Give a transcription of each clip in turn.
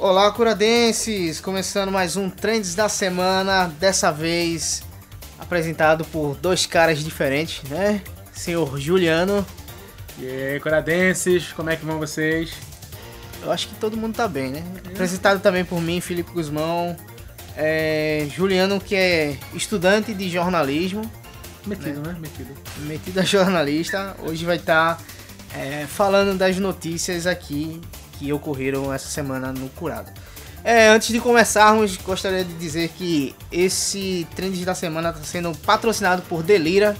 Olá, curadenses! Começando mais um Trends da Semana, dessa vez apresentado por dois caras diferentes, né? Senhor Juliano. E aí, curadenses, como é que vão vocês? Eu acho que todo mundo tá bem, né? Apresentado também por mim, Felipe Guzmão. É, Juliano, que é estudante de jornalismo. Metido, né? Metido. Metido a jornalista. Hoje vai estar é, falando das notícias aqui que ocorreram essa semana no Curado. É, antes de começarmos, gostaria de dizer que esse Trends da Semana está sendo patrocinado por Delira,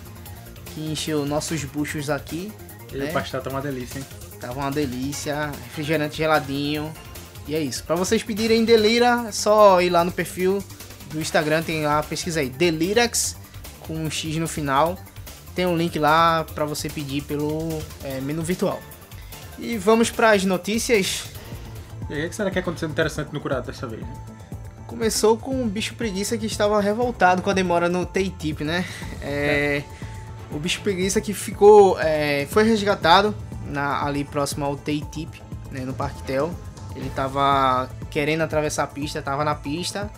que encheu nossos buchos aqui. E né? o pastel tá uma delícia, hein? Tava uma delícia, refrigerante geladinho. E é isso. Para vocês pedirem Delira, é só ir lá no perfil do Instagram, tem lá, pesquisa aí, Delirax, com um X no final. Tem um link lá para você pedir pelo é, menu virtual. E vamos para as notícias. E aí, o que será que aconteceu interessante no curado dessa vez? né? Começou com o bicho preguiça que estava revoltado com a demora no TITIP, né? É, O bicho preguiça que ficou. é, foi resgatado na- ali próximo ao TITIP, né, no Parque Tel. Ele estava querendo atravessar a pista, estava na pista.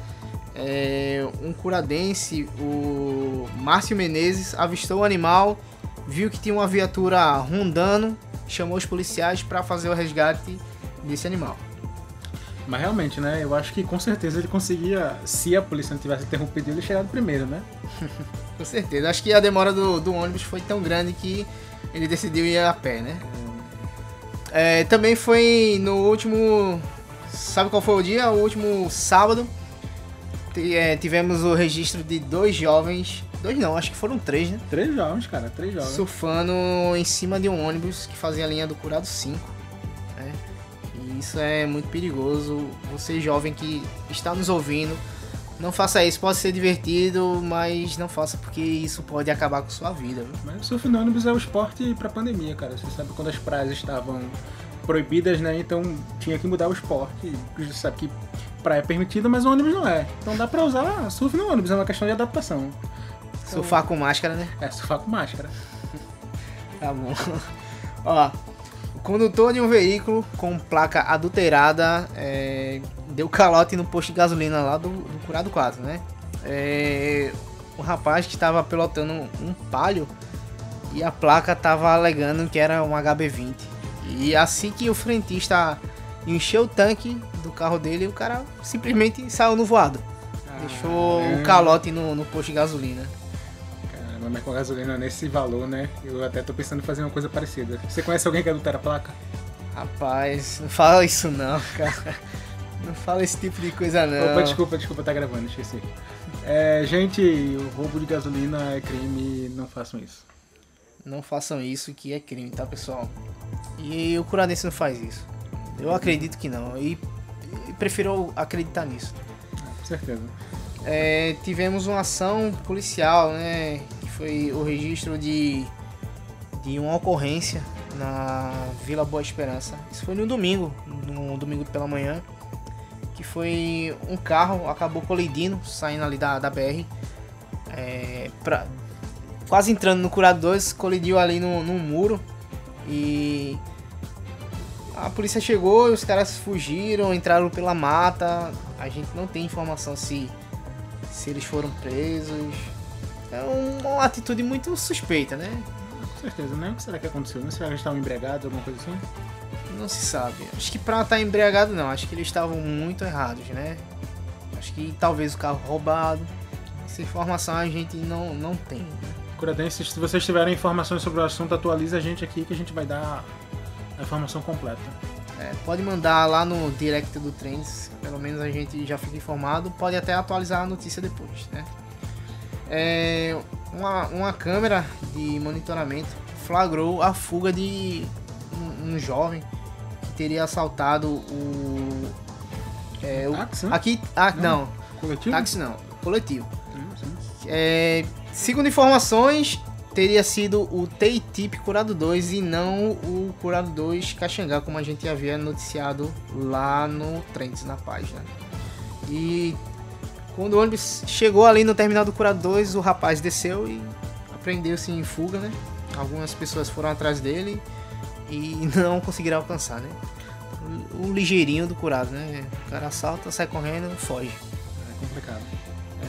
É, um curadense, o Márcio Menezes, avistou o animal, viu que tinha uma viatura rondando, chamou os policiais para fazer o resgate desse animal. Mas realmente, né? Eu acho que com certeza ele conseguia, se a polícia não tivesse interrompido ele, chegado primeiro, né? Com certeza. Acho que a demora do, do ônibus foi tão grande que ele decidiu ir a pé, né? É, também foi no último. Sabe qual foi o dia? O último sábado. É, tivemos o registro de dois jovens. Dois não, acho que foram três, né? Três jovens, cara, três jovens. Surfando em cima de um ônibus que fazia a linha do Curado 5. né? E isso é muito perigoso. Você, jovem que está nos ouvindo, não faça isso. Pode ser divertido, mas não faça porque isso pode acabar com sua vida. viu? Mas o surf no ônibus é o esporte pra pandemia, cara. Você sabe quando as praias estavam proibidas, né? Então tinha que mudar o esporte. Você sabe que praia é permitida, mas o ônibus não é. Então dá pra usar surf no ônibus, é uma questão de adaptação. Surfar com máscara, né? É, surfar com máscara. Tá bom. Ó, o condutor de um veículo com placa adulterada é, deu calote no posto de gasolina lá do, do Curado 4, né? É, o rapaz que estava pilotando um palio e a placa estava alegando que era um HB20. E assim que o frentista encheu o tanque do carro dele, o cara simplesmente saiu no voado. Deixou o calote no, no posto de gasolina. Mas com gasolina nesse valor, né? Eu até tô pensando em fazer uma coisa parecida. Você conhece alguém que adultera a placa? Rapaz, não fala isso não, cara. Não fala esse tipo de coisa não. Opa, desculpa, desculpa, tá gravando, esqueci. É, gente, o roubo de gasolina é crime, não façam isso. Não façam isso que é crime, tá, pessoal? E o curadense não faz isso. Eu acredito que não. E, e prefiro acreditar nisso. Com certeza. É, tivemos uma ação policial, né? Foi o registro de, de uma ocorrência na Vila Boa Esperança. Isso foi no domingo, no domingo pela manhã. Que foi um carro, acabou colidindo, saindo ali da, da BR. É, pra, quase entrando no Curado 2, colidiu ali no, num muro. E a polícia chegou e os caras fugiram, entraram pela mata. A gente não tem informação se se eles foram presos. É uma atitude muito suspeita, né? Com certeza, né? O que será que aconteceu? Né? Será que eles estavam embriagados, alguma coisa assim? Não se sabe. Acho que pra estar embriagado não, acho que eles estavam muito errados, né? Acho que talvez o carro roubado. Essa informação a gente não, não tem. né? Curadenses, se vocês tiverem informações sobre o assunto, atualize a gente aqui que a gente vai dar a informação completa. É, pode mandar lá no direct do Trends, pelo menos a gente já fica informado. Pode até atualizar a notícia depois, né? É, uma, uma câmera de monitoramento flagrou a fuga de um, um jovem que teria assaltado o. É, o Táxi, né? aqui, ah, Não. não, Coletivo? táxi não, coletivo. Sim, sim. É, segundo informações, teria sido o TITIP Curado 2 e não o Curado 2 Caxangá, como a gente havia noticiado lá no Trends, na página. E quando o ônibus chegou ali no terminal do Curado 2, o rapaz desceu e apreendeu-se em fuga, né? Algumas pessoas foram atrás dele e não conseguiram alcançar, né? o, o ligeirinho do curado, né? O cara assalta, sai correndo, foge. É complicado.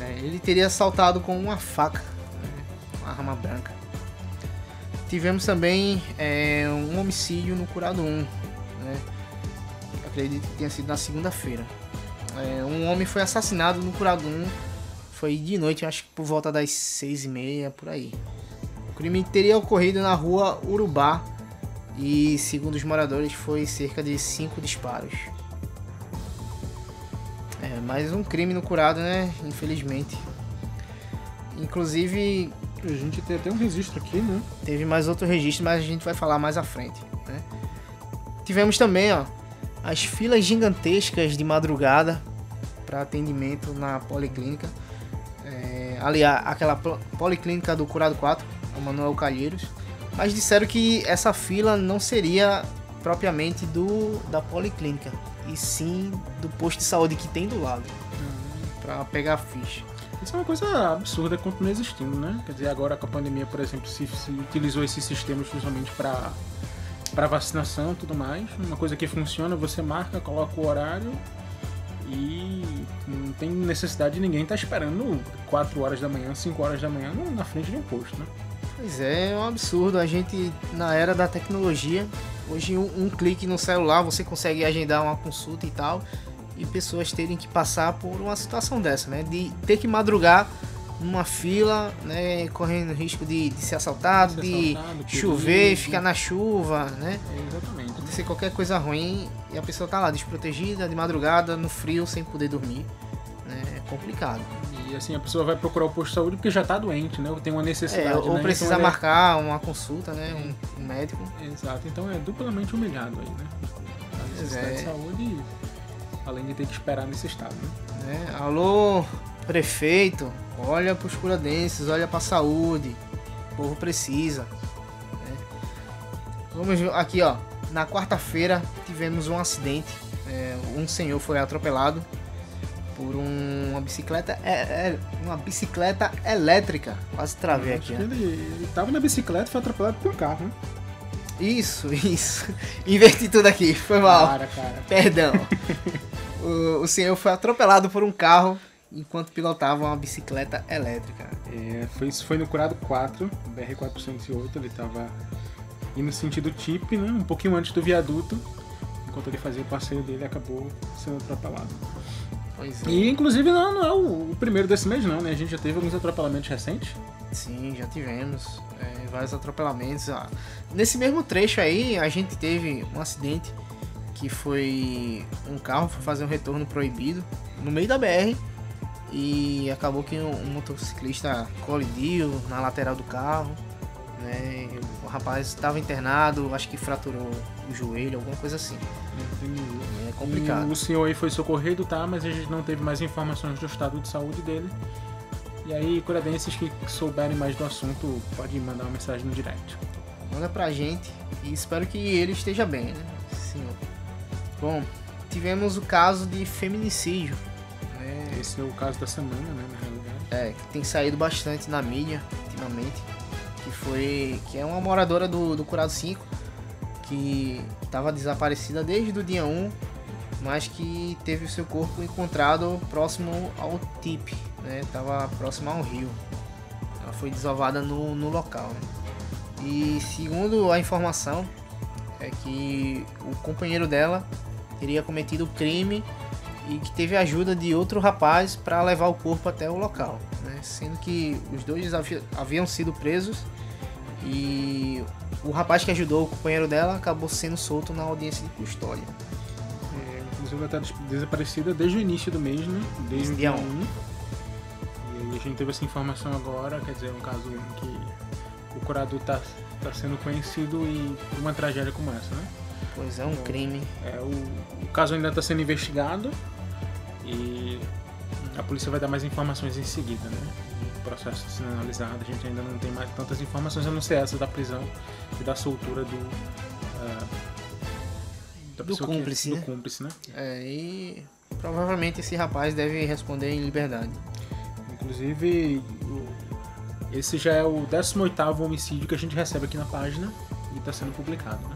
É, ele teria assaltado com uma faca, né? uma arma branca. Tivemos também é, um homicídio no Curado 1, né? Acredito que tenha sido na segunda-feira. É, um homem foi assassinado no Curado 1, foi de noite, acho que por volta das seis e meia, por aí. O crime teria ocorrido na rua Urubá e, segundo os moradores, foi cerca de cinco disparos. É, mais um crime no Curado, né? Infelizmente. Inclusive, A gente tem até um registro aqui, né? Teve mais outro registro, mas a gente vai falar mais à frente. né? Tivemos também ó, as filas gigantescas de madrugada para atendimento na policlínica. É, ali, a- aquela po- policlínica do Curado 4, o Manuel Calheiros. Mas disseram que essa fila não seria propriamente do da policlínica, e sim do posto de saúde que tem do lado, para pegar a ficha. Isso é uma coisa absurda continua existindo, né? Quer dizer, agora com a pandemia, por exemplo, se, se utilizou esse sistema exclusivamente para para vacinação e tudo mais. Uma coisa que funciona, você marca, coloca o horário e não tem necessidade de ninguém estar esperando 4 horas da manhã, 5 horas da manhã na frente de um posto, né? Pois é, é um absurdo. A gente, na era da tecnologia, hoje um, um clique no celular você consegue agendar uma consulta e tal. E pessoas terem que passar por uma situação dessa, né? De ter que madrugar numa fila, né? Correndo risco de, de ser assaltado, Ser de assaltado, chover, ficar na chuva, né? É, exatamente. Acontecer qualquer coisa ruim e a pessoa tá lá desprotegida, de madrugada, no frio, sem poder dormir. Né? É complicado. E assim, a pessoa vai procurar o posto de saúde porque já tá doente, né? Ou tem uma necessidade, É, ou né? precisa Então é- marcar uma consulta, né? Um, um médico. Exato, então é duplamente humilhado aí, né? A necessidade é. de saúde, além de ter que esperar nesse estado, né? né? Alô, prefeito, olha pros curadenses, olha pra saúde. O povo precisa. né? Vamos ver aqui, ó. Na quarta-feira tivemos um acidente. É, um senhor foi atropelado por um- uma bicicleta, é, é, uma bicicleta elétrica. Quase travei aqui. né? ele, ele tava na bicicleta e foi atropelado por um carro, né? Isso, isso. Inverti tudo aqui, foi mal. Cara, cara. Perdão. o, o senhor foi atropelado por um carro enquanto pilotava uma bicicleta elétrica. É, foi, isso foi no Curado 4, BR-408, ele tava indo no sentido TIP, né? Um pouquinho antes do viaduto. Enquanto ele fazia o passeio dele, acabou sendo atropelado. Pois é. E, inclusive, não, não é o, o primeiro desse mês, não, né? A gente já teve alguns atropelamentos recentes. Sim, já tivemos é, vários atropelamentos. Ah, nesse mesmo trecho aí, a gente teve um acidente que foi um carro foi fazer um retorno proibido no meio da BR e acabou que um, um motociclista colidiu na lateral do carro. Né? O rapaz estava internado, acho que fraturou o joelho, alguma coisa assim. É complicado. E o senhor aí foi socorrido, tá? Mas a gente não teve mais informações do estado de saúde dele. E aí, curadenses que souberem mais do assunto, pode mandar uma mensagem no direct. Manda pra gente e espero que ele esteja bem, né? Senhor. Bom, tivemos o caso de feminicídio, né? Esse é o caso da semana, né? Na realidade. É, que tem saído bastante na mídia ultimamente, que foi que é uma moradora do, do Curado 5 que estava desaparecida desde o dia 1, mas que teve o seu corpo encontrado próximo ao TIP, né? Tava próximo ao rio. Ela foi desovada no, no local. né? E segundo a informação é que o companheiro dela teria cometido crime e que teve a ajuda de outro rapaz para levar o corpo até o local, né? sendo que os dois havi- haviam sido presos e o rapaz que ajudou o companheiro dela acabou sendo solto na audiência de custódia. É, inclusive, ela tá des- desaparecida desde o início do mês, né? Desde o Dia dia um. 1. E a gente teve essa informação agora, quer dizer, um caso em que o curador tá, tá sendo conhecido e uma tragédia como essa, né? Pois é, um crime. É, o, o caso ainda está sendo investigado e a polícia vai dar mais informações em seguida, né? O processo sendo analisado, a gente ainda não tem mais tantas informações, a não ser essa da prisão e da soltura do. ah, da Do pessoa que- cúmplice, do né? cúmplice, né? É, e provavelmente esse rapaz deve responder em liberdade. Inclusive, esse já é o 18 homicídio que a gente recebe aqui na página e está sendo publicado, né?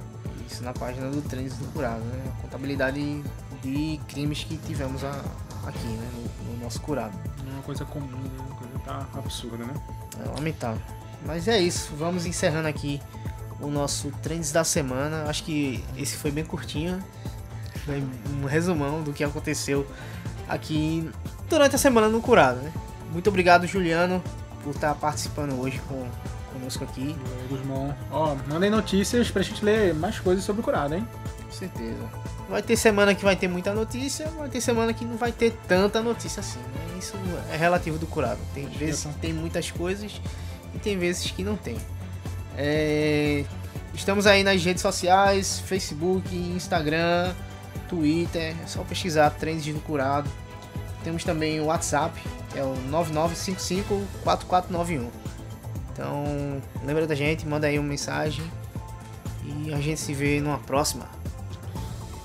Isso na página do Trends do Curado, né? A contabilidade de crimes que tivemos a, aqui, né? No, no nosso curado. É uma coisa comum, né? Uma coisa tá absurda, né? É lamentável. Mas é isso, vamos encerrando aqui o nosso Trends da semana. Acho que esse foi bem curtinho. Um resumão do que aconteceu aqui durante a semana no Curado, né? Muito obrigado, Juliano, por estar participando hoje com, conosco aqui. Guzmão. Ó, mandem notícias pra gente ler mais coisas sobre o curado, hein? Com certeza. Vai ter semana que vai ter muita notícia, vai ter semana que não vai ter tanta notícia assim. Né? Isso é relativo do curado. Tem vezes que tem muitas coisas e tem vezes que não tem. É... Estamos aí nas redes sociais, Facebook, Instagram, Twitter, é só pesquisar Trends do Curado. Temos também o WhatsApp, é o 99554491. Então, lembra da gente, manda aí uma mensagem e a gente se vê numa próxima.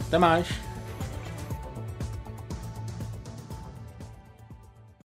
Até mais.